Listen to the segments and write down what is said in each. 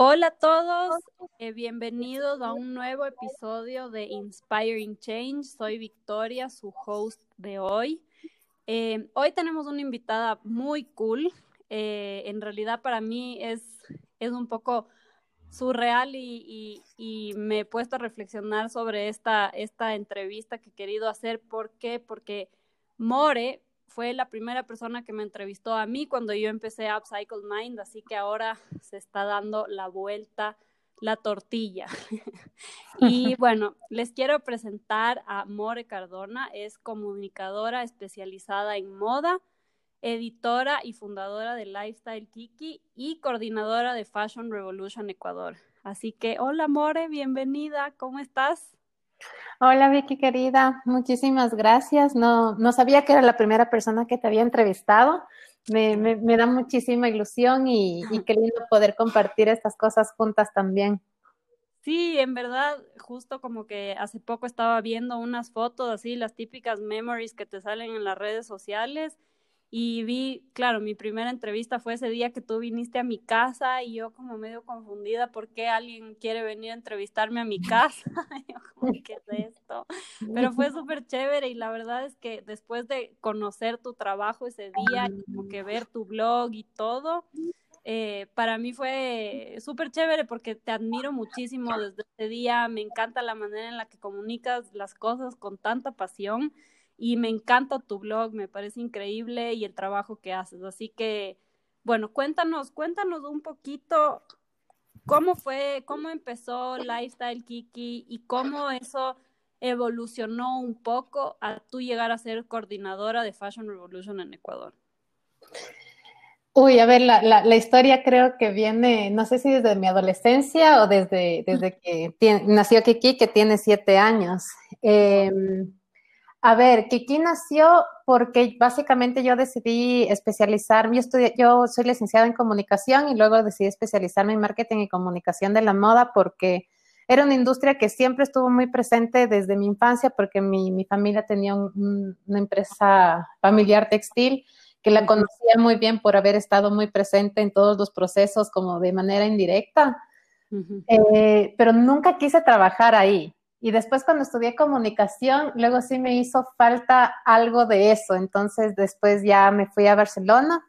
Hola a todos, eh, bienvenidos a un nuevo episodio de Inspiring Change. Soy Victoria, su host de hoy. Eh, hoy tenemos una invitada muy cool. Eh, en realidad para mí es, es un poco surreal y, y, me he puesto a reflexionar sobre esta, esta entrevista que he querido hacer. ¿Por qué? Porque More fue la primera persona que me entrevistó a mí cuando yo empecé Upcycle Mind, así que ahora se está dando la vuelta la tortilla. y bueno, les quiero presentar a More Cardona, es comunicadora especializada en moda, editora y fundadora de Lifestyle Kiki y coordinadora de Fashion Revolution Ecuador. Así que, hola More, bienvenida, ¿cómo estás? Hola Vicky querida, muchísimas gracias. No, no sabía que era la primera persona que te había entrevistado. Me, me, da muchísima ilusión y, y qué lindo poder compartir estas cosas juntas también. Sí, en verdad, justo como que hace poco estaba viendo unas fotos así, las típicas memories que te salen en las redes sociales y vi, claro, mi primera entrevista fue ese día que tú viniste a mi casa y yo como medio confundida por qué alguien quiere venir a entrevistarme a mi casa. ¿qué es esto? Pero fue súper chévere y la verdad es que después de conocer tu trabajo ese día y como que ver tu blog y todo, eh, para mí fue súper chévere porque te admiro muchísimo desde ese día, me encanta la manera en la que comunicas las cosas con tanta pasión y me encanta tu blog, me parece increíble y el trabajo que haces. Así que, bueno, cuéntanos, cuéntanos un poquito cómo fue, cómo empezó Lifestyle Kiki y cómo eso evolucionó un poco a tú llegar a ser coordinadora de Fashion Revolution en Ecuador. Uy, a ver, la, la, historia creo que viene, no sé si desde mi adolescencia o desde, desde que nació Kiki, que tiene siete años. Eh, a ver, Kiki nació porque básicamente yo decidí especializarme, yo, estudié, yo soy licenciada en comunicación y luego decidí especializarme en marketing y comunicación de la moda porque era una industria que siempre estuvo muy presente desde mi infancia porque mi, mi familia tenía una empresa familiar textil que la conocía muy bien por haber estado muy presente en todos los procesos como de manera indirecta, eh, pero nunca quise trabajar ahí. Y después cuando estudié comunicación, luego sí me hizo falta algo de eso. Entonces después ya me fui a Barcelona.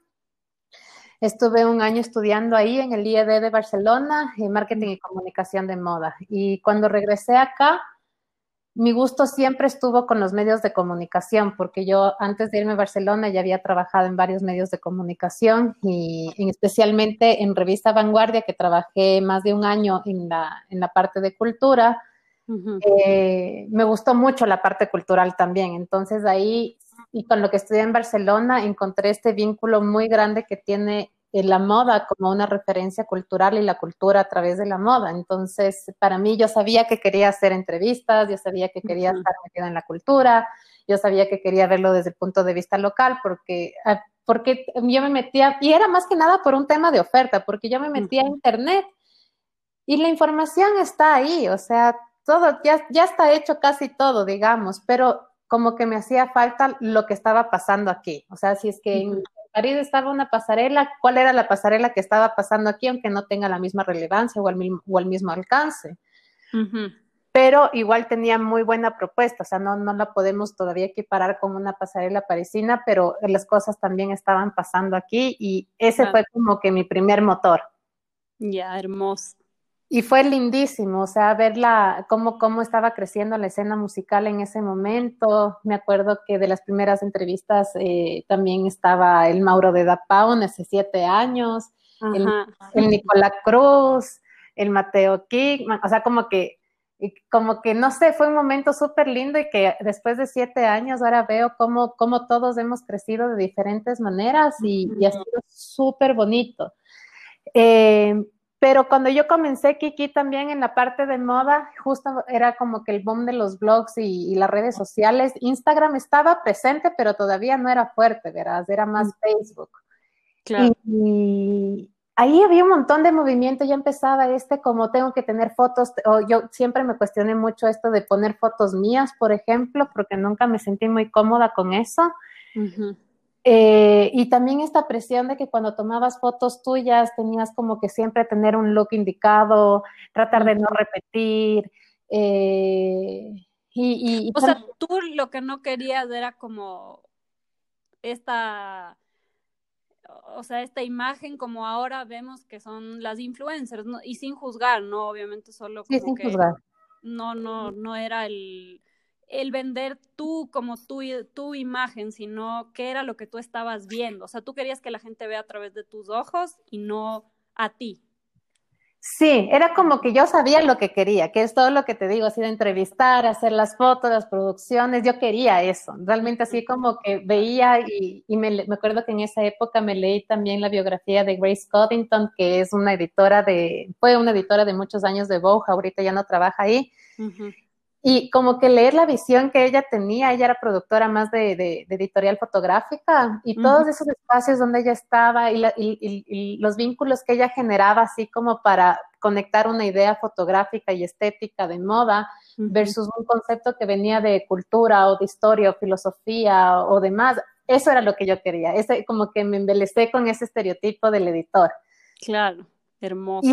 Estuve un año estudiando ahí en el IED de Barcelona, en marketing y comunicación de moda. Y cuando regresé acá, mi gusto siempre estuvo con los medios de comunicación, porque yo antes de irme a Barcelona ya había trabajado en varios medios de comunicación y especialmente en Revista Vanguardia, que trabajé más de un año en la, en la parte de cultura eh, me gustó mucho la parte cultural también. Entonces ahí, y con lo que estudié en Barcelona, encontré este vínculo muy grande que tiene la moda como una referencia cultural y la cultura a través de la moda. Entonces, para mí yo sabía que quería hacer entrevistas, yo sabía que quería estar metida en la cultura, yo sabía que quería verlo desde el punto de vista local, porque, ah, porque yo me metía, y era más que nada por un tema de oferta, porque yo me metía a internet y la información está ahí, o sea, todo, ya, ya está hecho casi todo, digamos, pero como que me hacía falta lo que estaba pasando aquí. O sea, si es que en París estaba una pasarela, ¿cuál era la pasarela que estaba pasando aquí, aunque no tenga la misma relevancia o el mismo, o el mismo alcance? Pero igual tenía muy buena propuesta, o sea, no, no la podemos todavía equiparar con una pasarela parisina, pero las cosas también estaban pasando aquí y ese fue como que mi primer motor. Ya, hermoso. Y fue lindísimo, o sea, verla, cómo, cómo estaba creciendo la escena musical en ese momento. Me acuerdo que de las primeras entrevistas eh, también estaba el Mauro de Dapao, hace siete años, el, Nicolás Cruz, el Mateo Kickman, o sea, como que, como que, no sé, fue un momento súper lindo y que después de siete años ahora veo cómo, cómo todos hemos crecido de diferentes maneras y, y ha sido súper bonito. Eh, pero cuando yo comencé Kiki también en la parte de moda, justo era como que el boom de los blogs y, las redes sociales. Instagram estaba presente, pero todavía no era fuerte, ¿verdad? Era más mm. Facebook. Claro. Y, ahí había un montón de movimiento, ya empezaba este como tengo que tener fotos, o yo siempre me cuestioné mucho esto de poner fotos mías, por ejemplo, porque nunca me sentí muy cómoda con eso. Eh, y también esta presión de que cuando tomabas fotos tuyas tenías como que siempre tener un look indicado, tratar de no repetir. Eh, y, o sea, tú lo que no querías era como esta, o sea, esta imagen como ahora vemos que son las influencers, y sin juzgar, ¿no? Obviamente solo como sí, sin juzgar. No, no, no era el, el vender tú como tu, tu imagen, sino qué era lo que tú estabas viendo. O sea, tú querías que la gente vea a través de tus ojos y no a ti. Sí, era como que yo sabía lo que quería, que es todo lo que te digo, así de entrevistar, hacer las fotos, las producciones, yo quería eso, realmente así como que veía y, me, acuerdo que en esa época me leí también la biografía de Grace Coddington, que es una editora de, fue una editora de muchos años de Vogue, ahorita ya no trabaja ahí, y como que leer la visión que ella tenía, ella era productora más de, editorial fotográfica y todos esos espacios donde ella estaba y, los vínculos que ella generaba así como para conectar una idea fotográfica y estética de moda versus un concepto que venía de cultura o de historia o filosofía o demás. Eso era lo que yo quería, ese, como que me embelecé con ese estereotipo del editor. Claro, hermoso.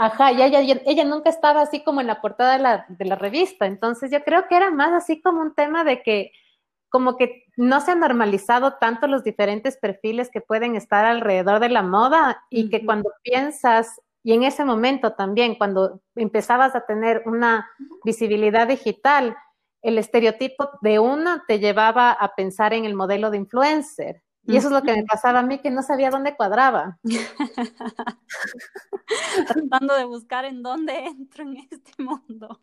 Ajá, y ella, ella, nunca estaba así como en la portada de la, de la revista, entonces yo creo que era más así como un tema de que como que no se han normalizado tanto los diferentes perfiles que pueden estar alrededor de la moda y que cuando piensas, y en ese momento también, cuando empezabas a tener una visibilidad digital, el estereotipo de uno te llevaba a pensar en el modelo de influencer. Y eso es lo que me pasaba a mí, que no sabía dónde cuadraba. Tratando de buscar en dónde entro en este mundo.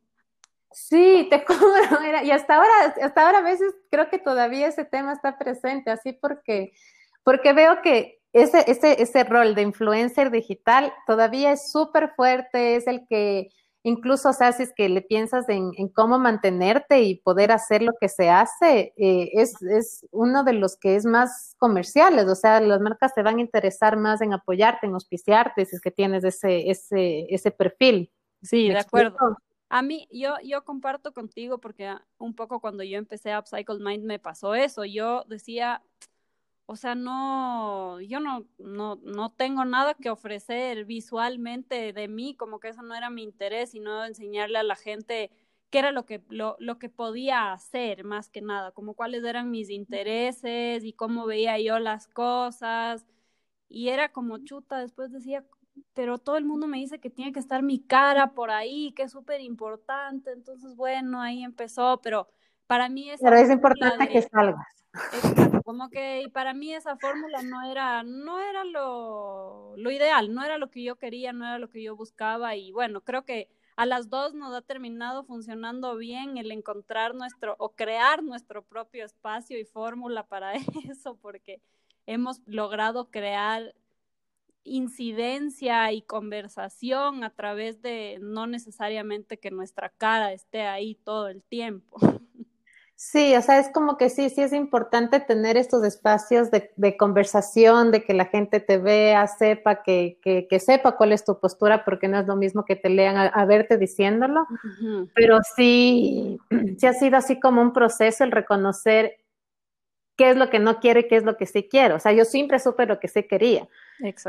Sí, te juro, y hasta ahora, hasta ahora a veces creo que todavía ese tema está presente, así porque, porque veo que ese, ese, ese rol de influencer digital todavía es súper fuerte, es el que incluso, o sea, si es que le piensas en, cómo mantenerte y poder hacer lo que se hace, eh, es, es, uno de los que es más comerciales, o sea, las marcas te van a interesar más en apoyarte, en auspiciarte, si es que tienes ese, ese, ese perfil. Sí, de acuerdo. A mí, yo, yo comparto contigo porque un poco cuando yo empecé a Upcycle Mind me pasó eso. Yo decía, o sea, no, yo no, no, no tengo nada que ofrecer visualmente de mí, como que eso no era mi interés, sino enseñarle a la gente qué era lo que, lo, lo que podía hacer más que nada, como cuáles eran mis intereses y cómo veía yo las cosas. Y era como chuta, después decía, pero todo el mundo me dice que tiene que estar mi cara por ahí, que es súper importante. Entonces, bueno, ahí empezó, pero para mí es... Pero es importante que salgas como que para mí esa fórmula no era, no era lo, lo ideal, no era lo que yo quería, no era lo que yo buscaba y bueno, creo que a las dos nos ha terminado funcionando bien el encontrar nuestro o crear nuestro propio espacio y fórmula para eso, porque hemos logrado crear incidencia y conversación a través de no necesariamente que nuestra cara esté ahí todo el tiempo. Sí, o sea, es como que sí, sí es importante tener estos espacios de, conversación, de que la gente te vea, sepa, que, que, sepa cuál es tu postura, porque no es lo mismo que te lean a, verte diciéndolo, pero sí, sí ha sido así como un proceso el reconocer qué es lo que no quiero y qué es lo que sí quiero. O sea, yo siempre supe lo que sí quería,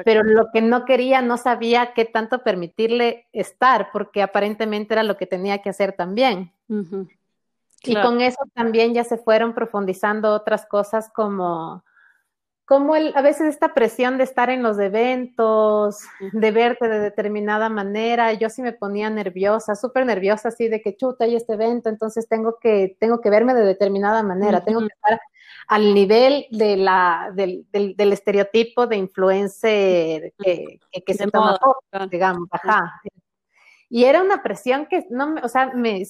pero lo que no quería no sabía qué tanto permitirle estar, porque aparentemente era lo que tenía que hacer también. Y con eso también ya se fueron profundizando otras cosas como, como el, a veces esta presión de estar en los eventos, de verte de determinada manera, yo sí me ponía nerviosa, súper nerviosa, así de que chuta, hay este evento, entonces tengo que, tengo que verme de determinada manera, tengo que estar al nivel de la, del, del, estereotipo de influencer que, que, se toma digamos, ajá. Y era una presión que no o sea, me,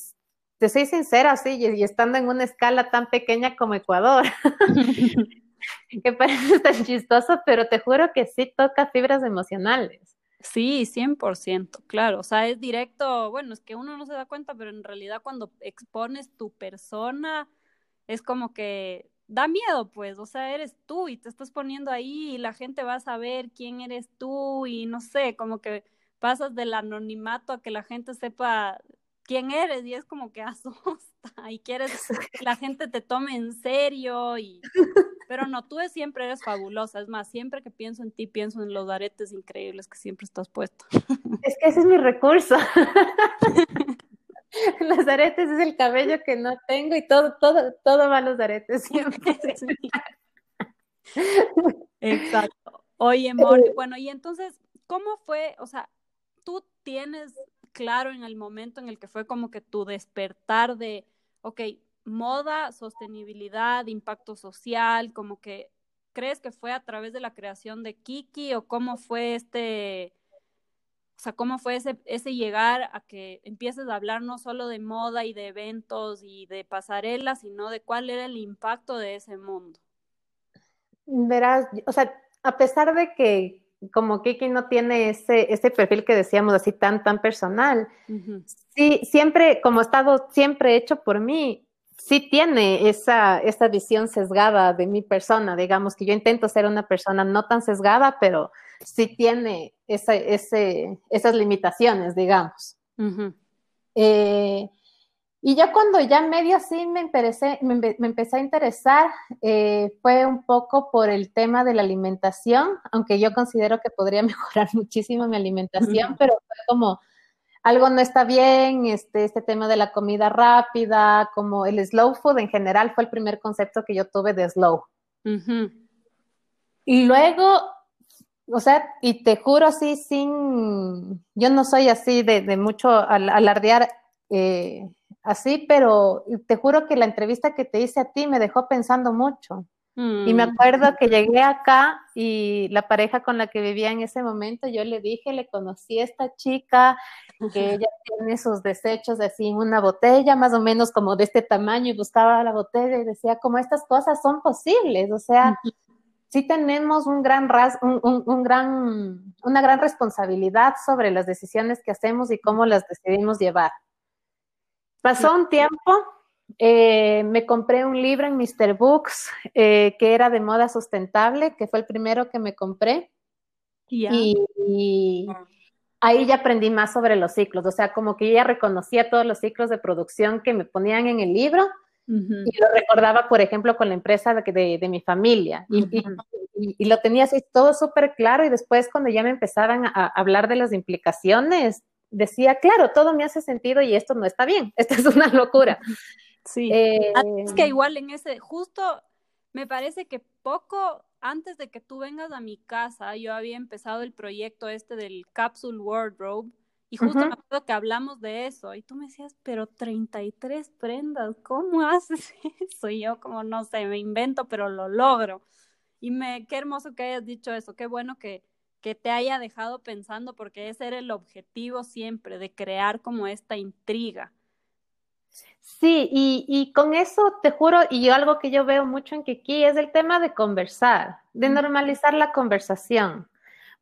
te soy sincera, sí, y, estando en una escala tan pequeña como Ecuador, que parece tan chistoso, pero te juro que sí toca fibras emocionales. Sí, 100%, claro, o sea, es directo, bueno, es que uno no se da cuenta, pero en realidad cuando expones tu persona, es como que da miedo, pues, o sea, eres tú y te estás poniendo ahí y la gente va a saber quién eres tú y no sé, como que pasas del anonimato a que la gente sepa quién eres y es como que asusta y quieres que la gente te tome en serio y Pero no, tú siempre eres fabulosa. Es más, siempre que pienso en ti, pienso en los aretes increíbles que siempre estás puesto. Es que ese es mi recurso. los aretes es el cabello que no tengo y todo, todo, todo va a los aretes siempre. Exacto. Oye, Mori, bueno, y entonces, ¿cómo fue? O sea, tú tienes claro en el momento en el que fue como que tu despertar de, ok, moda, sostenibilidad, impacto social, como que crees que fue a través de la creación de Kiki o cómo fue este, o sea, cómo fue ese, ese llegar a que empieces a hablar no solo de moda y de eventos y de pasarelas, sino de cuál era el impacto de ese mundo. Verás, o sea, a pesar de que como Kiki no tiene ese, ese perfil que decíamos así tan, tan personal, sí, siempre, como estado siempre hecho por mí, sí tiene esa, esa visión sesgada de mi persona, digamos que yo intento ser una persona no tan sesgada, pero sí tiene esa, ese, esas limitaciones, digamos. eh, y yo cuando ya medio así me, empecé, me, empecé a interesar, eh, fue un poco por el tema de la alimentación, aunque yo considero que podría mejorar muchísimo mi alimentación, pero fue como algo no está bien, este, este tema de la comida rápida, como el slow food en general fue el primer concepto que yo tuve de slow. Y luego, o sea, y te juro así, sin, yo no soy así de, de mucho alardear. Eh, así, pero te juro que la entrevista que te hice a ti me dejó pensando mucho. Y me mm. acuerdo que llegué acá y la pareja con la que vivía en ese momento, yo le dije, le conocí a esta chica, que ella tiene sus desechos así en una botella, más o menos como de este tamaño, y buscaba la botella y decía, como estas cosas son posibles, o sea, sí tenemos un gran, un, un gran, una gran responsabilidad sobre las decisiones que hacemos y cómo las decidimos llevar. Pasó un tiempo, eh, me compré un libro en Mr. Books eh, que era de moda sustentable, que fue el primero que me compré. Y, ahí ya aprendí más sobre los ciclos, o sea, como que ya reconocía todos los ciclos de producción que me ponían en el libro. Y lo recordaba, por ejemplo, con la empresa de, de, mi familia. Y, y, lo tenía así todo súper claro. Y después, cuando ya me empezaban a hablar de las implicaciones, decía, claro, todo me hace sentido y esto no está bien, esto es una locura. Sí, eh, es que igual en ese, justo me parece que poco antes de que tú vengas a mi casa, yo había empezado el proyecto este del Capsule Wardrobe y justo me acuerdo que hablamos de eso y tú me decías, pero 33 prendas, ¿cómo haces eso? Y yo como, no sé, me invento, pero lo logro. Y me, qué hermoso que hayas dicho eso, qué bueno que que te haya dejado pensando, porque ese era el objetivo siempre, de crear como esta intriga. Sí, y, con eso te juro, y algo que yo veo mucho en Kiki es el tema de conversar, de normalizar la conversación,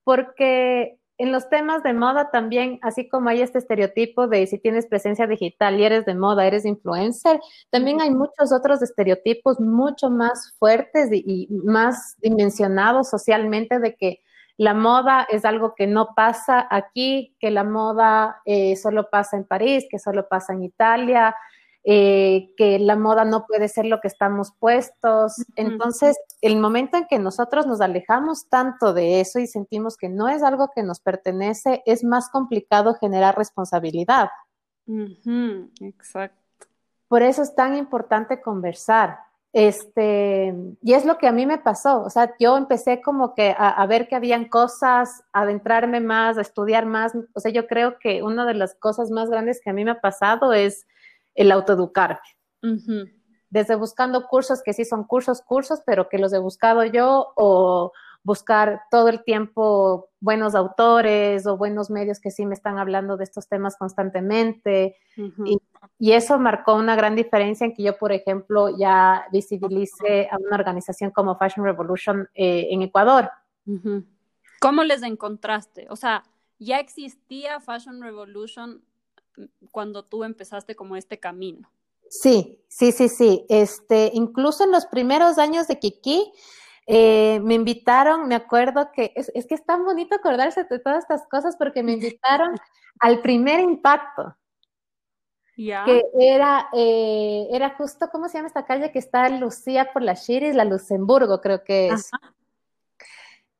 porque en los temas de moda también, así como hay este estereotipo de si tienes presencia digital y eres de moda, eres influencer, también hay muchos otros estereotipos mucho más fuertes y más dimensionados socialmente de que la moda es algo que no pasa aquí, que la moda eh, solo pasa en París, que solo pasa en Italia, eh, que la moda no puede ser lo que estamos puestos. Entonces, el momento en que nosotros nos alejamos tanto de eso y sentimos que no es algo que nos pertenece, es más complicado generar responsabilidad. Exacto. Por eso es tan importante conversar. Este, y es lo que a mí me pasó, o sea, yo empecé como que a, ver que habían cosas, a adentrarme más, a estudiar más, o sea, yo creo que una de las cosas más grandes que a mí me ha pasado es el autoeducarme. Desde buscando cursos que sí son cursos, cursos, pero que los he buscado yo o buscar todo el tiempo buenos autores o buenos medios que sí me están hablando de estos temas constantemente. y, eso marcó una gran diferencia en que yo, por ejemplo, ya visibilice a una organización como Fashion Revolution eh, en Ecuador. ¿Cómo les encontraste? O sea, ya existía Fashion Revolution cuando tú empezaste como este camino. Sí, sí, sí, sí. Este, incluso en los primeros años de Kiki, eh, me invitaron, me acuerdo que es, que es tan bonito acordarse de todas estas cosas porque me invitaron al primer impacto. que era, eh, era justo, ¿cómo se llama esta calle que está Lucía por la Chiris? La Luxemburgo, creo que es.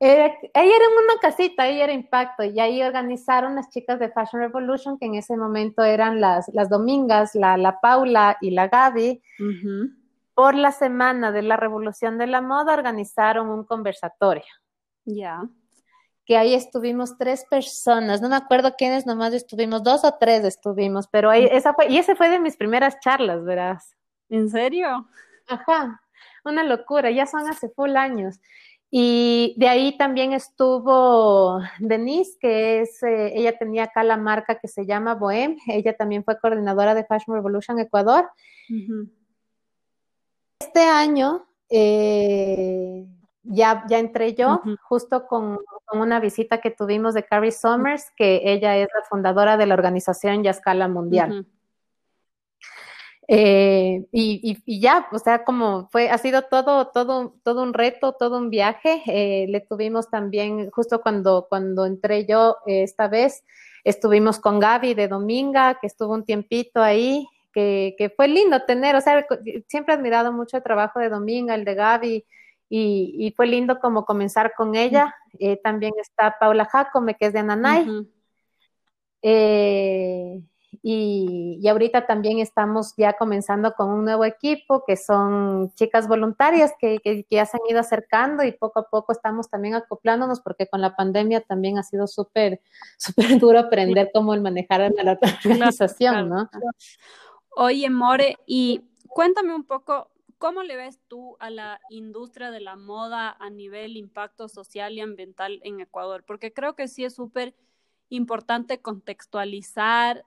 Era, ahí era una casita, ahí era Impacto, y ahí organizaron las chicas de Fashion Revolution, que en ese momento eran las, las Domingas, la, la Paula y la Gaby. Por la semana de la Revolución de la Moda organizaron un conversatorio. Ya que ahí estuvimos tres personas, no me acuerdo quiénes nomás estuvimos, dos o tres estuvimos, pero ahí, esa fue, y ese fue de mis primeras charlas, verás. ¿En serio? Ajá, una locura, ya son hace full años. Y de ahí también estuvo Denise, que es, eh, ella tenía acá la marca que se llama Bohem, ella también fue coordinadora de Fashion Revolution Ecuador. Este año, eh, ya, ya entré yo, justo con, una visita que tuvimos de Carrie Summers, que ella es la fundadora de la organización a escala mundial. Eh, y, ya, o sea, como fue, ha sido todo, todo, todo un reto, todo un viaje. Eh, le tuvimos también, justo cuando, cuando entré yo eh, esta vez, estuvimos con Gaby de Dominga, que estuvo un tiempito ahí, que, que, fue lindo tener, o sea, siempre he admirado mucho el trabajo de Dominga, el de Gaby, y, fue lindo como comenzar con ella. Eh, también está Paula Jacome, que es de Ananay. Eh, y, ahorita también estamos ya comenzando con un nuevo equipo, que son chicas voluntarias que, ya se han ido acercando y poco a poco estamos también acoplándonos, porque con la pandemia también ha sido súper, súper duro aprender cómo el manejar la organización, ¿no? Oye, More, y cuéntame un poco, ¿Cómo le ves tú a la industria de la moda a nivel impacto social y ambiental en Ecuador? Porque creo que sí es súper importante contextualizar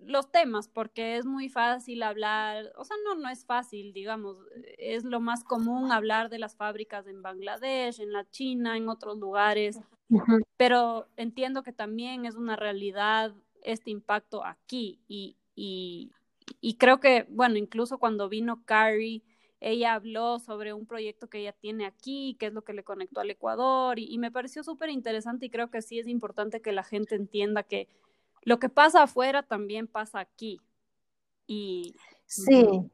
los temas, porque es muy fácil hablar, o sea, no, no es fácil, digamos, es lo más común hablar de las fábricas en Bangladesh, en la China, en otros lugares, pero entiendo que también es una realidad este impacto aquí y, y, y creo que, bueno, incluso cuando vino Carrie, ella habló sobre un proyecto que ella tiene aquí, que es lo que le conectó al Ecuador, y, me pareció súper interesante y creo que sí es importante que la gente entienda que lo que pasa afuera también pasa aquí. Y sí.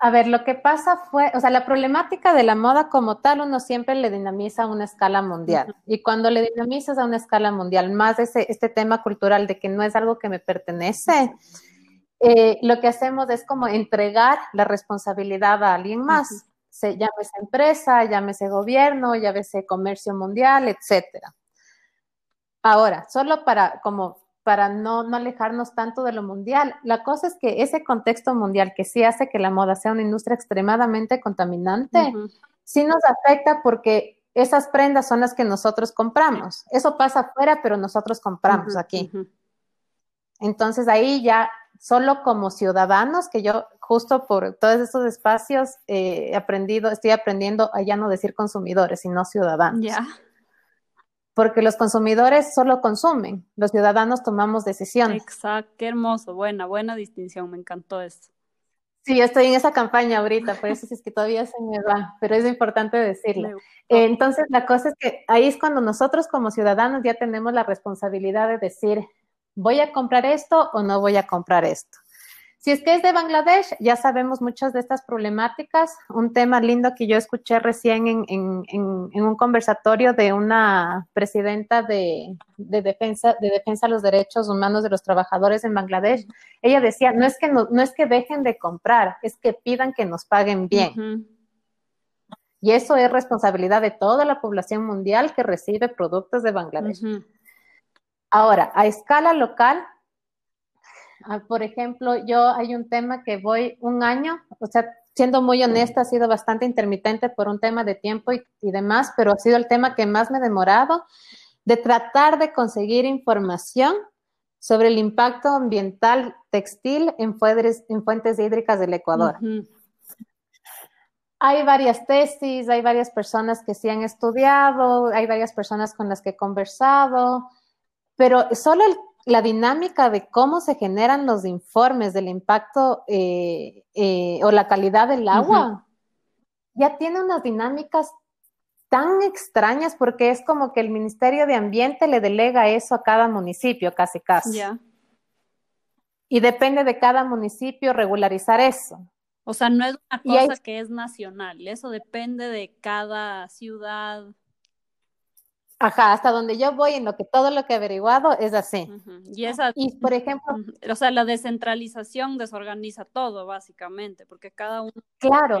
A, ver, lo que pasa fue, o sea, la problemática de la moda como tal, uno siempre le dinamiza a una escala mundial. Y cuando le dinamizas a una escala mundial, más ese, este tema cultural de que no es algo que me pertenece, eh, lo que hacemos es como entregar la responsabilidad a alguien más, se, llámese empresa, llámese gobierno, llámese comercio mundial, etcétera. Ahora, solo para como para no, no, alejarnos tanto de lo mundial. La cosa es que ese contexto mundial que sí hace que la moda sea una industria extremadamente contaminante, sí nos afecta porque esas prendas son las que nosotros compramos. Eso pasa afuera, pero nosotros compramos aquí. Entonces ahí ya solo como ciudadanos, que yo justo por todos estos espacios he aprendido, estoy aprendiendo a ya no decir consumidores, sino ciudadanos. Ya. Porque los consumidores solo consumen, los ciudadanos tomamos decisiones. Exacto, qué hermoso, buena, buena distinción, me encantó esto. Sí, estoy en esa campaña ahorita, por eso es que todavía se me va, pero es importante decirlo. entonces, la cosa es que ahí es cuando nosotros como ciudadanos ya tenemos la responsabilidad de decir, ¿Voy a comprar esto o no voy a comprar esto? Si es que es de Bangladesh, ya sabemos muchas de estas problemáticas. Un tema lindo que yo escuché recién en, un conversatorio de una presidenta de, defensa de defensa de los derechos humanos de los trabajadores en Bangladesh. Ella decía, no es que no, es que dejen de comprar, es que pidan que nos paguen bien. Y eso es responsabilidad de toda la población mundial que recibe productos de Bangladesh. Ahora, a escala local, ah, por ejemplo, yo hay un tema que voy un año, o sea, siendo muy honesta, ha sido bastante intermitente por un tema de tiempo y, demás, pero ha sido el tema que más me he demorado de tratar de conseguir información sobre el impacto ambiental textil en, fuentes, hídricas del Ecuador. Hay varias tesis, hay varias personas que sí han estudiado, hay varias personas con las que he conversado, pero solo la dinámica de cómo se generan los informes del impacto eh, eh, o la calidad del agua ya tiene unas dinámicas tan extrañas porque es como que el Ministerio de Ambiente le delega eso a cada municipio, casi casi. y depende de cada municipio regularizar eso. O sea, no es una cosa que es nacional, eso depende de cada ciudad. Ajá, hasta donde yo voy, en lo que todo lo que he averiguado es así. Y esa, y por ejemplo, o sea, la descentralización desorganiza todo, básicamente, porque cada uno. Claro.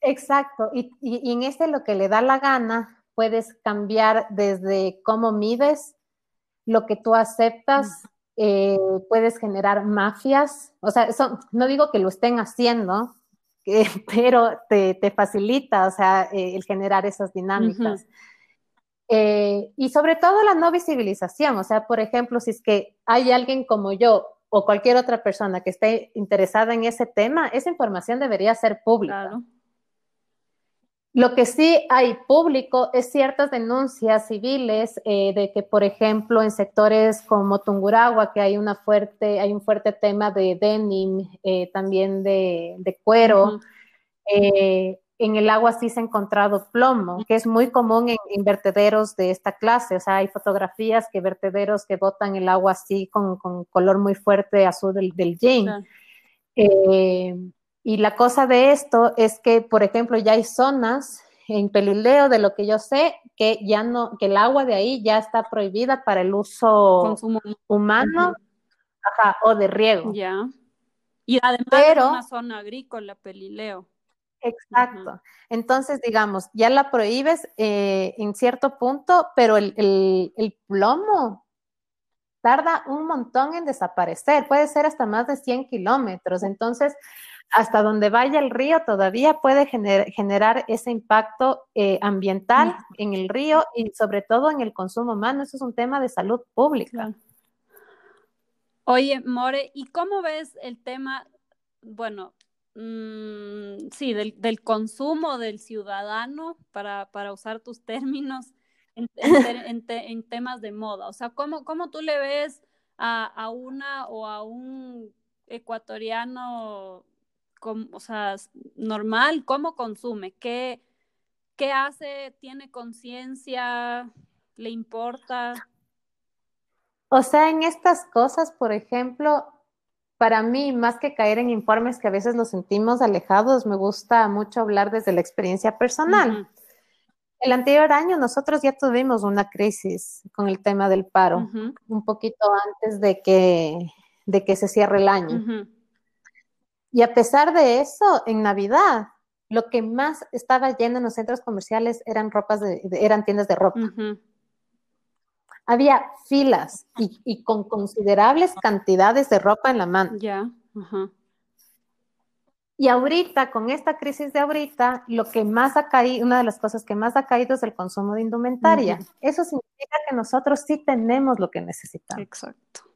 Exacto. Y, y, en este lo que le da la gana, puedes cambiar desde cómo mides, lo que tú aceptas, eh, puedes generar mafias, o sea, eso, no digo que lo estén haciendo, pero te, facilita, o sea, eh, el generar esas dinámicas. Eh, y sobre todo la no visibilización, o sea, por ejemplo, si es que hay alguien como yo o cualquier otra persona que esté interesada en ese tema, esa información debería ser pública. Lo que sí hay público es ciertas denuncias civiles eh, de que, por ejemplo, en sectores como Tunguragua, que hay una fuerte, hay un fuerte tema de denim, eh, también de, cuero. Eh, en el agua sí se ha encontrado plomo, que es muy común en, vertederos de esta clase. O sea, hay fotografías que vertederos que botan el agua así con, color muy fuerte azul del, del jean. Y la cosa de esto es que, por ejemplo, ya hay zonas en Pelileo, de lo que yo sé, que ya no, que el agua de ahí ya está prohibida para el uso humano o de riego. Ya. Y además es una zona agrícola, Pelileo. Exacto. Entonces, digamos, ya la prohíbes eh, en cierto punto, pero el, el, plomo tarda un montón en desaparecer, puede ser hasta más de 100 kilómetros. Entonces, hasta donde vaya el río todavía puede generar ese impacto eh, ambiental en el río y sobre todo en el consumo humano. Eso es un tema de salud pública. Oye, More, ¿y cómo ves el tema, bueno, mm, sí, del, consumo del ciudadano, para, usar tus términos, en, temas de moda? O sea, ¿cómo, cómo tú le ves a, a una o a un ecuatoriano o sea, normal, cómo consume, qué, qué hace, tiene conciencia, le importa. O sea, en estas cosas, por ejemplo, para mí, más que caer en informes que a veces los sentimos alejados, me gusta mucho hablar desde la experiencia personal. El anterior año nosotros ya tuvimos una crisis con el tema del paro, un poquito antes de que, de que se cierre el año. Y a pesar de eso, en Navidad, lo que más estaba lleno en los centros comerciales eran ropas de, eran tiendas de ropa. Había filas y, con considerables cantidades de ropa en la mano. Ya. Y ahorita, con esta crisis de ahorita, lo que más ha caído, una de las cosas que más ha caído es el consumo de indumentaria. Eso significa que nosotros sí tenemos lo que necesitamos. Exacto.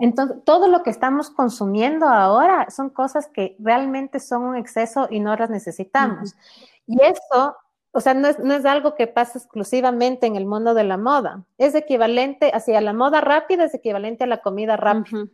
Entonces, todo lo que estamos consumiendo ahora son cosas que realmente son un exceso y no las necesitamos. Y eso, o sea, no es, algo que pasa exclusivamente en el mundo de la moda. Es equivalente, hacia la moda rápida es equivalente a la comida rápida.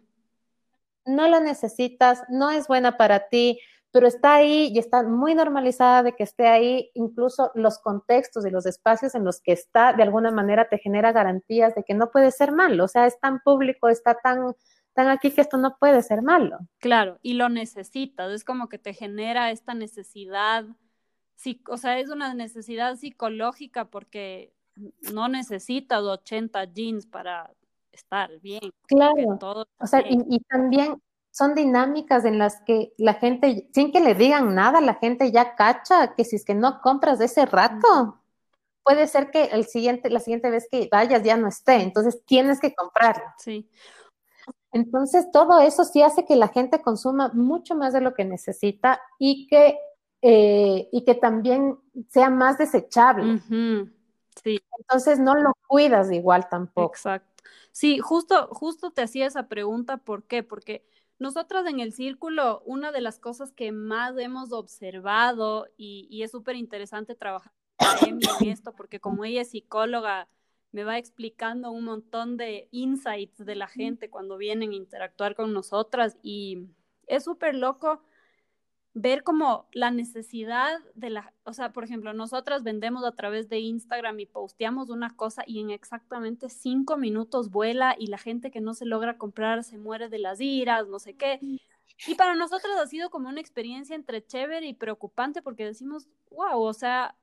No la necesitas, no es buena para ti, pero está ahí y está muy normalizada de que esté ahí, incluso los contextos y los espacios en los que está, de alguna manera te genera garantías de que no puede ser malo, o sea, es tan público, está tan, tan aquí que esto no puede ser malo. Claro, y lo necesitas, es como que te genera esta necesidad, sí, o sea, es una necesidad psicológica porque no necesitas 80 jeans para estar bien. Claro. o sea, y, también son dinámicas en las que la gente, sin que le digan nada, la gente ya cacha que si es que no compras de ese rato, puede ser que el siguiente, la siguiente vez que vayas ya no esté, entonces tienes que comprarlo. Sí. Entonces, todo eso sí hace que la gente consuma mucho más de lo que necesita y que, eh, y que también sea más desechable. Sí. Entonces, no lo cuidas igual tampoco. Exacto. Sí, justo, justo te hacía esa pregunta, ¿por qué? Porque nosotras en el círculo, una de las cosas que más hemos observado y, es súper interesante trabajar en esto, porque como ella es psicóloga, me va explicando un montón de insights de la gente cuando vienen a interactuar con nosotras y es súper loco ver como la necesidad de la, o sea, por ejemplo, nosotras vendemos a través de Instagram y posteamos una cosa y en exactamente cinco minutos vuela y la gente que no se logra comprar se muere de las iras, no sé qué. Y para nosotros ha sido como una experiencia entre chévere y preocupante porque decimos, wow, o sea,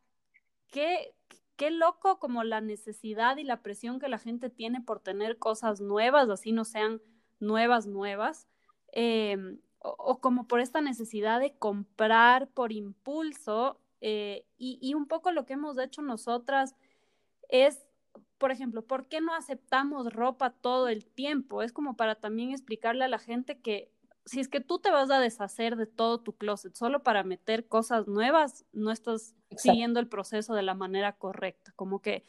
qué, qué loco como la necesidad y la presión que la gente tiene por tener cosas nuevas, así no sean nuevas, nuevas. Eh, o, como por esta necesidad de comprar por impulso. Eh, y, un poco lo que hemos hecho nosotras es, por ejemplo, ¿por qué no aceptamos ropa todo el tiempo? Es como para también explicarle a la gente que si es que tú te vas a deshacer de todo tu closet solo para meter cosas nuevas, no estás siguiendo el proceso de la manera correcta. Como que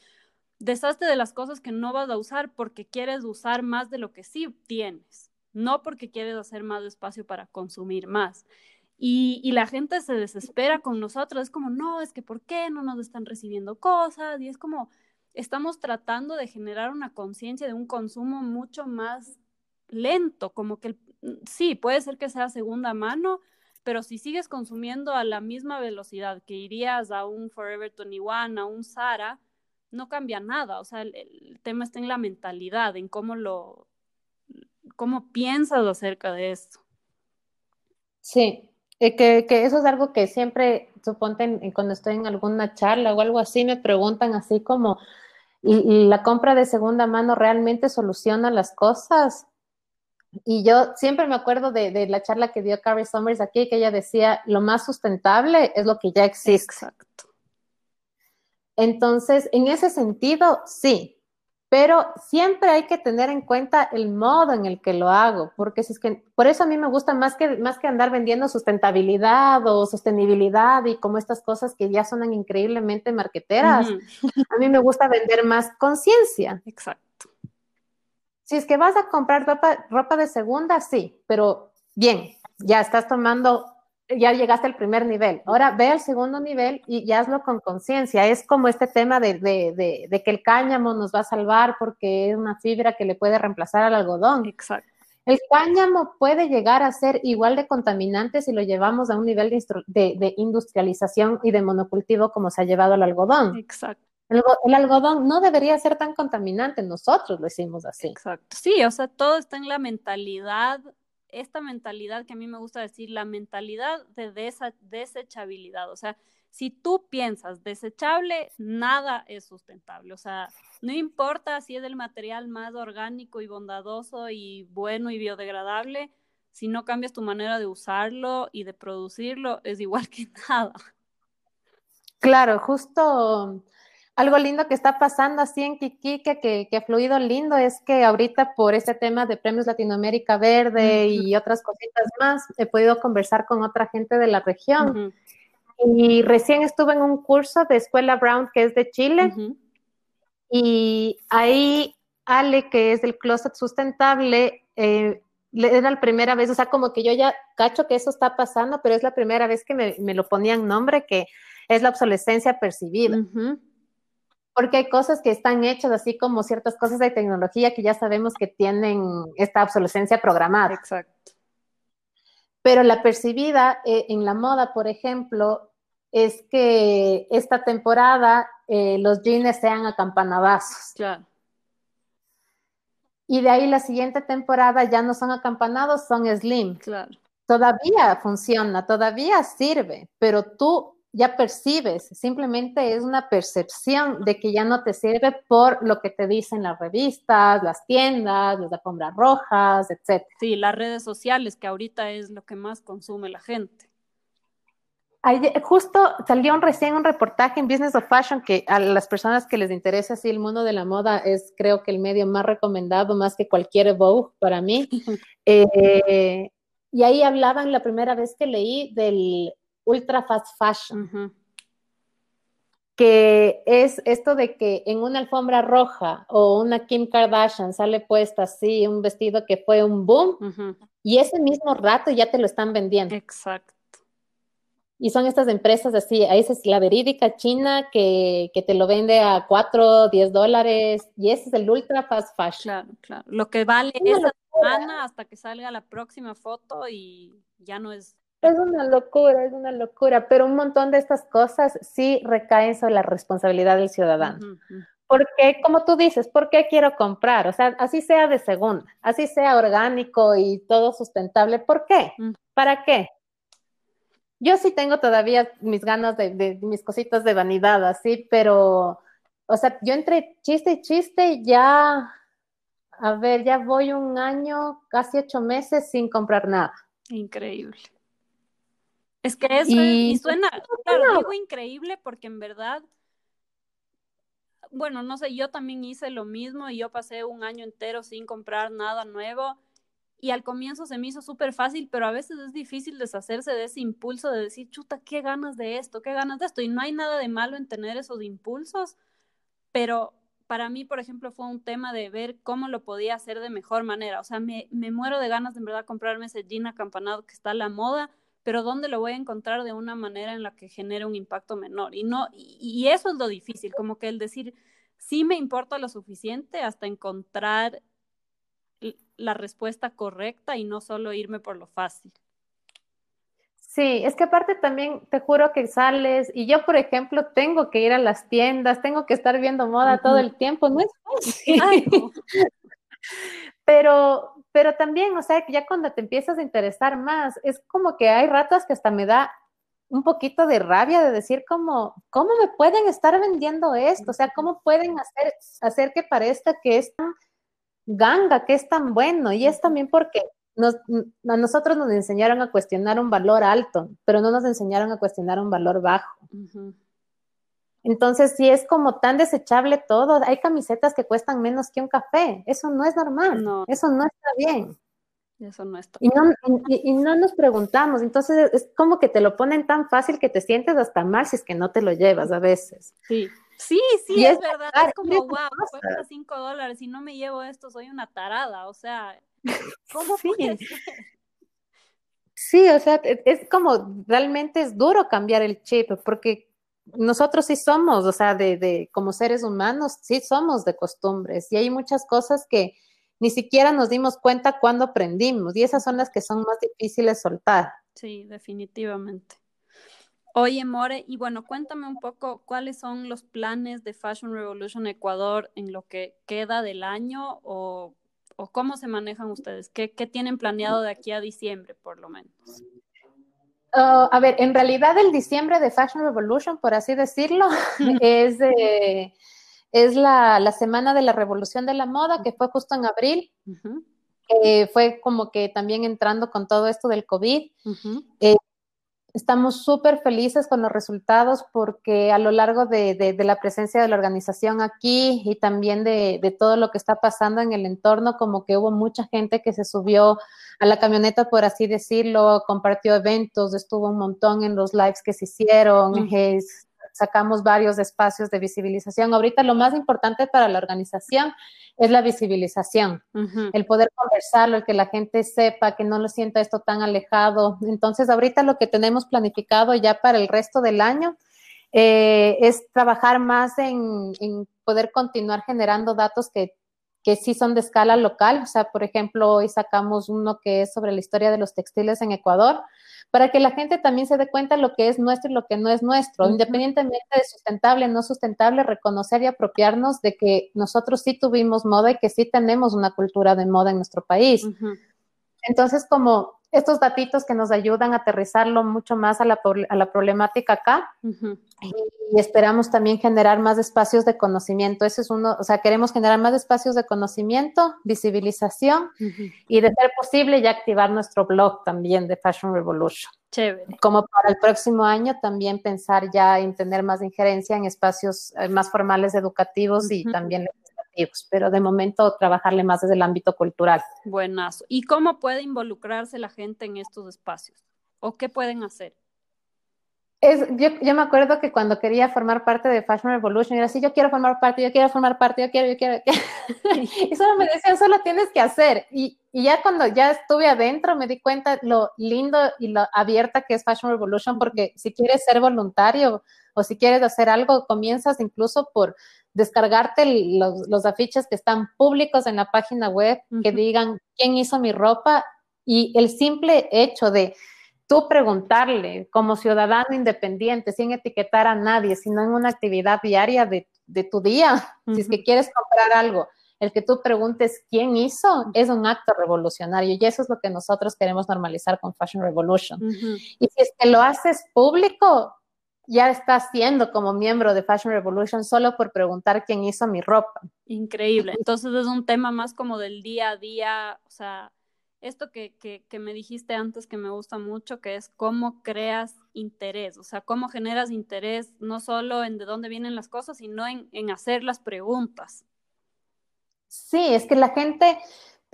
deshazte de las cosas que no vas a usar porque quieres usar más de lo que sí tienes no porque quieres hacer más espacio para consumir más. Y, la gente se desespera con nosotros, es como, no, es que ¿por qué no nos están recibiendo cosas? Y es como, estamos tratando de generar una conciencia de un consumo mucho más lento, como que sí, puede ser que sea segunda mano, pero si sigues consumiendo a la misma velocidad que irías a un Forever 21, a un Zara, no cambia nada. O sea, el tema está en la mentalidad, en cómo lo, ¿Cómo piensas acerca de esto? Sí, eh, que, que, eso es algo que siempre, suponte, cuando estoy en alguna charla o algo así, me preguntan así como, ¿y, la compra de segunda mano realmente soluciona las cosas? Y yo siempre me acuerdo de, de, la charla que dio Carrie Summers aquí, que ella decía, lo más sustentable es lo que ya existe. Exacto. Entonces, en ese sentido, sí, pero siempre hay que tener en cuenta el modo en el que lo hago, porque si es que, por eso a mí me gusta más que, más que andar vendiendo sustentabilidad o sostenibilidad y como estas cosas que ya suenan increíblemente marqueteras, a mí me gusta vender más conciencia. Exacto. Si es que vas a comprar ropa, ropa de segunda, sí, pero bien, ya estás tomando ya llegaste al primer nivel. Ahora ve al segundo nivel y, hazlo con conciencia. Es como este tema de, que el cáñamo nos va a salvar porque es una fibra que le puede reemplazar al algodón. Exacto. El cáñamo puede llegar a ser igual de contaminante si lo llevamos a un nivel de, industrialización y de monocultivo como se ha llevado al algodón. Exacto. El, el, algodón no debería ser tan contaminante, nosotros lo hicimos así. Exacto. Sí, o sea, todo está en la mentalidad esta mentalidad que a mí me gusta decir, la mentalidad de desechabilidad. O sea, si tú piensas desechable, nada es sustentable. O sea, no importa si es el material más orgánico y bondadoso y bueno y biodegradable, si no cambias tu manera de usarlo y de producirlo, es igual que nada. Claro, justo algo lindo que está pasando así en Quiquique, que, que, ha fluido lindo, es que ahorita por este tema de Premios Latinoamérica Verde y otras cositas más, he podido conversar con otra gente de la región. Y recién estuve en un curso de Escuela Brown, que es de Chile, y ahí Ale, que es del Closet Sustentable, eh, era la primera vez, o sea, como que yo ya cacho que eso está pasando, pero es la primera vez que me, me lo ponían nombre, que es la obsolescencia percibida porque hay cosas que están hechas, así como ciertas cosas de tecnología que ya sabemos que tienen esta obsolescencia programada. Exacto. Pero la percibida eh, en la moda, por ejemplo, es que esta temporada eh, los jeans sean acampanadazos. Claro. Y de ahí la siguiente temporada ya no son acampanados, son slim. Claro. Todavía funciona, todavía sirve, pero tú ya percibes, simplemente es una percepción de que ya no te sirve por lo que te dicen las revistas, las tiendas, las alfombras rojas, etc. Sí, las redes sociales, que ahorita es lo que más consume la gente. justo salió un, recién un reportaje en Business of Fashion que a las personas que les interesa así el mundo de la moda es creo que el medio más recomendado, más que cualquier Vogue para mí. Eh, y ahí hablaban la primera vez que leí del ultra fast fashion. Que es esto de que en una alfombra roja o una Kim Kardashian sale puesta así, un vestido que fue un boom, y ese mismo rato ya te lo están vendiendo. Exacto. Y son estas empresas así, esa es la verídica china que, que, te lo vende a 4, 10 dólares, y ese es el ultra fast fashion. Claro, claro. Lo que vale esa semana hasta que salga la próxima foto y ya no es Es una locura, es una locura, pero un montón de estas cosas sí recaen sobre la responsabilidad del ciudadano. Porque, como tú dices, ¿por qué quiero comprar? O sea, así sea de segunda, así sea orgánico y todo sustentable, ¿por qué? ¿Para qué? Yo sí tengo todavía mis ganas de, de, mis cositas de vanidad, así, pero, o sea, yo entre chiste y chiste ya, a ver, ya voy un año, casi ocho meses sin comprar nada. Increíble. Es que eso y, suena, claro, digo increíble porque en verdad bueno, no sé, yo también hice lo mismo y yo pasé un año entero sin comprar nada nuevo y al comienzo se me hizo súper fácil, pero a veces es difícil deshacerse de ese impulso de decir, chuta, qué ganas de esto, qué ganas de esto. Y no hay nada de malo en tener esos impulsos, pero para mí, por ejemplo, fue un tema de ver cómo lo podía hacer de mejor manera. O sea, me, me muero de ganas de en verdad comprarme ese jean acampanado que está a la moda, pero ¿dónde lo voy a encontrar de una manera en la que genere un impacto menor? Y, no, y, eso es lo difícil, como que el decir, sí me importa lo suficiente hasta encontrar la respuesta correcta y no solo irme por lo fácil. Sí, es que aparte también te juro que sales y yo, por ejemplo, tengo que ir a las tiendas, tengo que estar viendo moda todo el tiempo, no es fácil. Pero, pero también, o sea, ya cuando te empiezas a interesar más, es como que hay ratos que hasta me da un poquito de rabia de decir como, ¿cómo me pueden estar vendiendo esto? O sea, ¿cómo pueden hacer, hacer que parezca que es tan ganga, que es tan bueno? Y es también porque nos, a nosotros nos enseñaron a cuestionar un valor alto, pero no nos enseñaron a cuestionar un valor bajo. Entonces, si es como tan desechable todo, hay camisetas que cuestan menos que un café. Eso no es normal. No. Eso no está bien. Eso no está y no, y, no nos preguntamos. Entonces, es como que te lo ponen tan fácil que te sientes hasta mal si es que no te lo llevas a veces. Sí. Sí, sí, es, verdad. Es como, wow, cuesta cinco dólares y no me llevo esto, soy una tarada. O sea, ¿cómo sí. Sí, o sea, es como realmente es duro cambiar el chip, porque nosotros sí somos, o sea, de, de, como seres humanos, sí somos de costumbres y hay muchas cosas que ni siquiera nos dimos cuenta cuando aprendimos y esas son las que son más difíciles soltar. Sí, definitivamente. Oye, More, y bueno, cuéntame un poco cuáles son los planes de Fashion Revolution Ecuador en lo que queda del año o, o cómo se manejan ustedes, ¿Qué, ¿Qué, tienen planeado de aquí a diciembre, por lo menos. Uh, a ver, en realidad el diciembre de Fashion Revolution, por así decirlo, es, es la, semana de la revolución de la moda, que fue justo en abril. fue como que también entrando con todo esto del COVID. Eh, estamos súper felices con los resultados porque a lo largo de, la presencia de la organización aquí y también de, de, todo lo que está pasando en el entorno, como que hubo mucha gente que se subió a la camioneta, por así decirlo, compartió eventos, estuvo un montón en los lives que se hicieron, sacamos varios espacios de visibilización. Ahorita lo más importante para la organización es la visibilización, el poder conversarlo, el que la gente sepa, que no lo sienta esto tan alejado. Entonces, ahorita lo que tenemos planificado ya para el resto del año eh, es trabajar más en, en poder continuar generando datos que que sí son de escala local. O sea, por ejemplo, hoy sacamos uno que es sobre la historia de los textiles en Ecuador, para que la gente también se dé cuenta de lo que es nuestro y lo que no es nuestro, independientemente de sustentable, no sustentable, reconocer y apropiarnos de que nosotros sí tuvimos moda y que sí tenemos una cultura de moda en nuestro país. Entonces, como estos datitos que nos ayudan a aterrizarlo mucho más a la, a la problemática acá y, esperamos también generar más espacios de conocimiento. Eso es uno, o sea, queremos generar más espacios de conocimiento, visibilización y de ser posible ya activar nuestro blog también de Fashion Revolution. Chévere. Como para el próximo año también pensar ya en tener más injerencia en espacios eh, más formales educativos y también pero de momento trabajarle más desde el ámbito cultural. Buenazo. ¿Y cómo puede involucrarse la gente en estos espacios? ¿O qué pueden hacer? Es, yo, yo, me acuerdo que cuando quería formar parte de Fashion Revolution, era así, yo quiero formar parte, yo quiero formar parte, yo quiero, yo quiero. y solo me decían, solo tienes que hacer. Y, y, ya cuando ya estuve adentro, me di cuenta lo lindo y lo abierta que es Fashion Revolution, porque si quieres ser voluntario o si quieres hacer algo, comienzas incluso por descargarte los, afiches que están públicos en la página web, que digan quién hizo mi ropa y el simple hecho de tú preguntarle como ciudadano independiente, sin etiquetar a nadie, sino en una actividad diaria de, tu día, si es que quieres comprar algo, el que tú preguntes quién hizo es un acto revolucionario y eso es lo que nosotros queremos normalizar con Fashion Revolution. Y si es que lo haces público, ya estás siendo como miembro de Fashion Revolution solo por preguntar quién hizo mi ropa. Increíble. Entonces es un tema más como del día a día, o sea, esto que, que, me dijiste antes que me gusta mucho, que es cómo creas interés, o sea, cómo generas interés no solo en de dónde vienen las cosas, sino en, en hacer las preguntas. Sí, es que la gente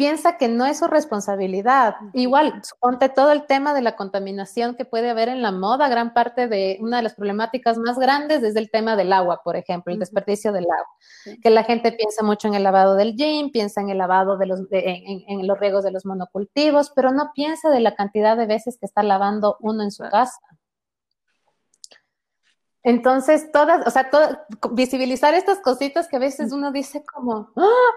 piensa que no es su responsabilidad. Igual, ponte todo el tema de la contaminación que puede haber en la moda, gran parte de una de las problemáticas más grandes es el tema del agua, por ejemplo, el desperdicio del agua. Que la gente piensa mucho en el lavado del gym, piensa en el lavado de los, en, los riegos de los monocultivos, pero no piensa de la cantidad de veces que está lavando uno en su casa. Entonces, todas, o sea, visibilizar estas cositas que a veces uno dice como, ¡Ah!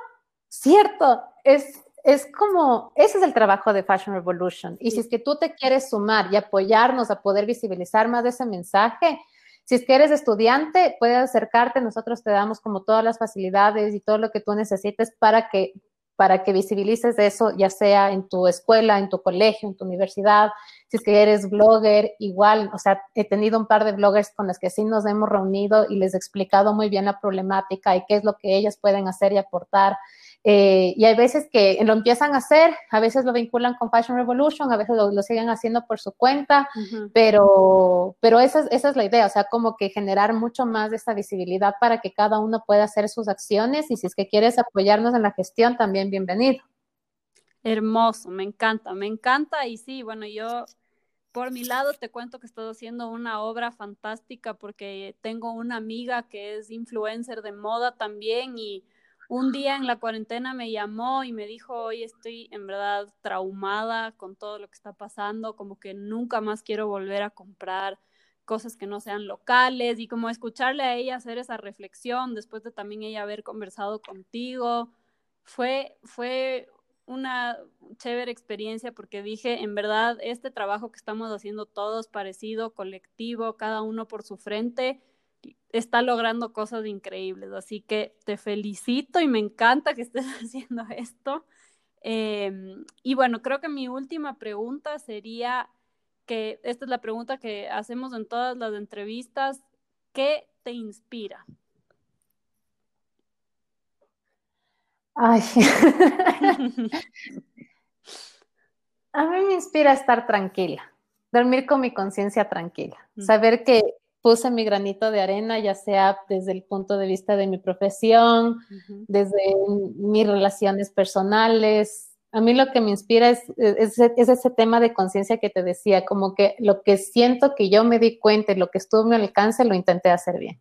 cierto, es es como, ese es el trabajo de Fashion Revolution. Y si es que tú te quieres sumar y apoyarnos a poder visibilizar más de ese mensaje, si es que eres estudiante, puedes acercarte, nosotros te damos como todas las facilidades y todo lo que tú necesites para que para que visibilices eso, ya sea en tu escuela, en tu colegio, en tu universidad, si es que eres blogger, igual, o sea, he tenido un par de bloggers con los que sí nos hemos reunido y les he explicado muy bien la problemática y qué es lo que ellas pueden hacer y aportar. Eh, y hay veces que lo empiezan a hacer, a veces lo vinculan con Fashion Revolution, a veces lo, siguen haciendo por su cuenta, pero, pero esa, es, esa es la idea, o sea, como que generar mucho más de esta visibilidad para que cada uno pueda hacer sus acciones y si es que quieres apoyarnos en la gestión, también bienvenido. Hermoso, me encanta, me encanta y sí, bueno, yo por mi lado te cuento que estoy haciendo una obra fantástica porque tengo una amiga que es influencer de moda también y un día en la cuarentena me llamó y me dijo, hoy estoy en verdad traumada con todo lo que está pasando, como que nunca más quiero volver a comprar cosas que no sean locales y como escucharle a ella hacer esa reflexión después de también ella haber conversado contigo, fue, fue una chévere experiencia porque dije, en verdad, este trabajo que estamos haciendo todos parecido, colectivo, cada uno por su frente, está logrando cosas increíbles. Así que te felicito y me encanta que estés haciendo esto. Em, y bueno, creo que mi última pregunta sería que esta es la pregunta que hacemos en todas las entrevistas. ¿Qué te inspira? Ay. A mí me inspira estar tranquila, dormir con mi conciencia tranquila, saber que puse mi granito de arena, ya sea desde el punto de vista de mi profesión, desde mis relaciones personales. A mí lo que me inspira es, ese tema de conciencia que te decía, como que lo que siento que yo me di cuenta y lo que estuvo a mi alcance, lo intenté hacer bien.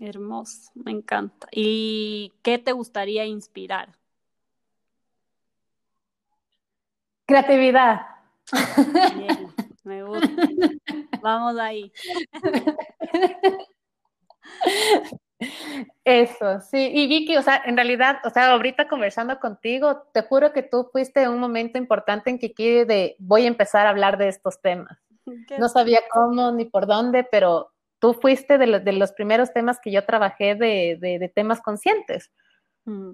Hermoso, me encanta. ¿Y qué te gustaría inspirar? Creatividad. Me gusta. Vamos ahí. Eso, sí. Y Vicky, o sea, en realidad, o sea, ahorita conversando contigo, te juro que tú fuiste un momento importante en que quiere de voy a empezar a hablar de estos temas. No sabía cómo ni por dónde, pero tú fuiste de, los primeros temas que yo trabajé de, temas conscientes. Mm.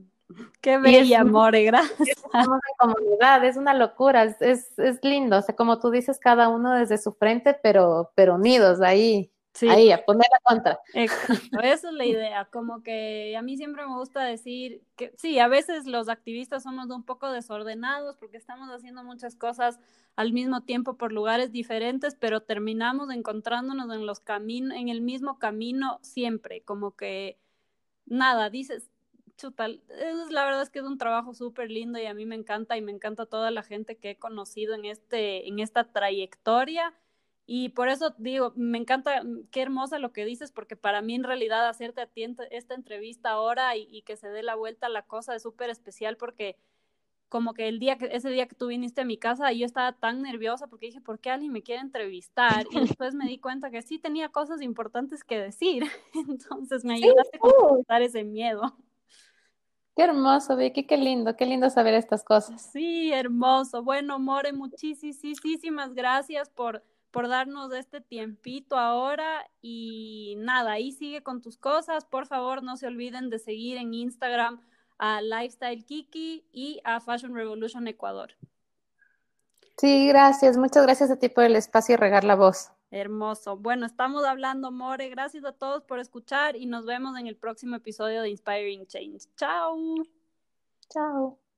Qué bella, amor, gracias. Estamos en comunidad, es una locura, es, es, lindo, o sea, como tú dices, cada uno desde su frente, pero, pero unidos ahí, ahí, a poner la contra. Exacto, esa es la idea, como que a mí siempre me gusta decir que sí, a veces los activistas somos un poco desordenados porque estamos haciendo muchas cosas al mismo tiempo por lugares diferentes, pero terminamos encontrándonos en los caminos, en el mismo camino siempre, como que nada, dices, chutal, es, la verdad es que es un trabajo súper lindo y a mí me encanta y me encanta toda la gente que he conocido en, este, en esta trayectoria. Y por eso digo, me encanta, mm, qué hermosa lo que dices, porque para mí en realidad hacerte a ti esta entrevista ahora y, y que se dé la vuelta a la cosa es súper especial porque como que el día que, ese día que tú viniste a mi casa, yo estaba tan nerviosa porque dije, ¿por qué alguien me quiere entrevistar? Y después me di cuenta que sí tenía cosas importantes que decir. Entonces me ayudaste a ese miedo. Qué hermoso, Vicky, qué lindo, qué lindo saber estas cosas. Sí, hermoso. Bueno, More, muchísimas gracias por, por darnos este tiempito ahora y nada, ahí sigue con tus cosas. Por favor, no se olviden de seguir en Instagram a Lifestyle Kiki y a Fashion Revolution Ecuador. Sí, gracias. Muchas gracias a ti por el espacio y regar la voz. Hermoso. Bueno, estamos hablando, More. Gracias a todos por escuchar y nos vemos en el próximo episodio de Inspiring Change. Chao. Chao.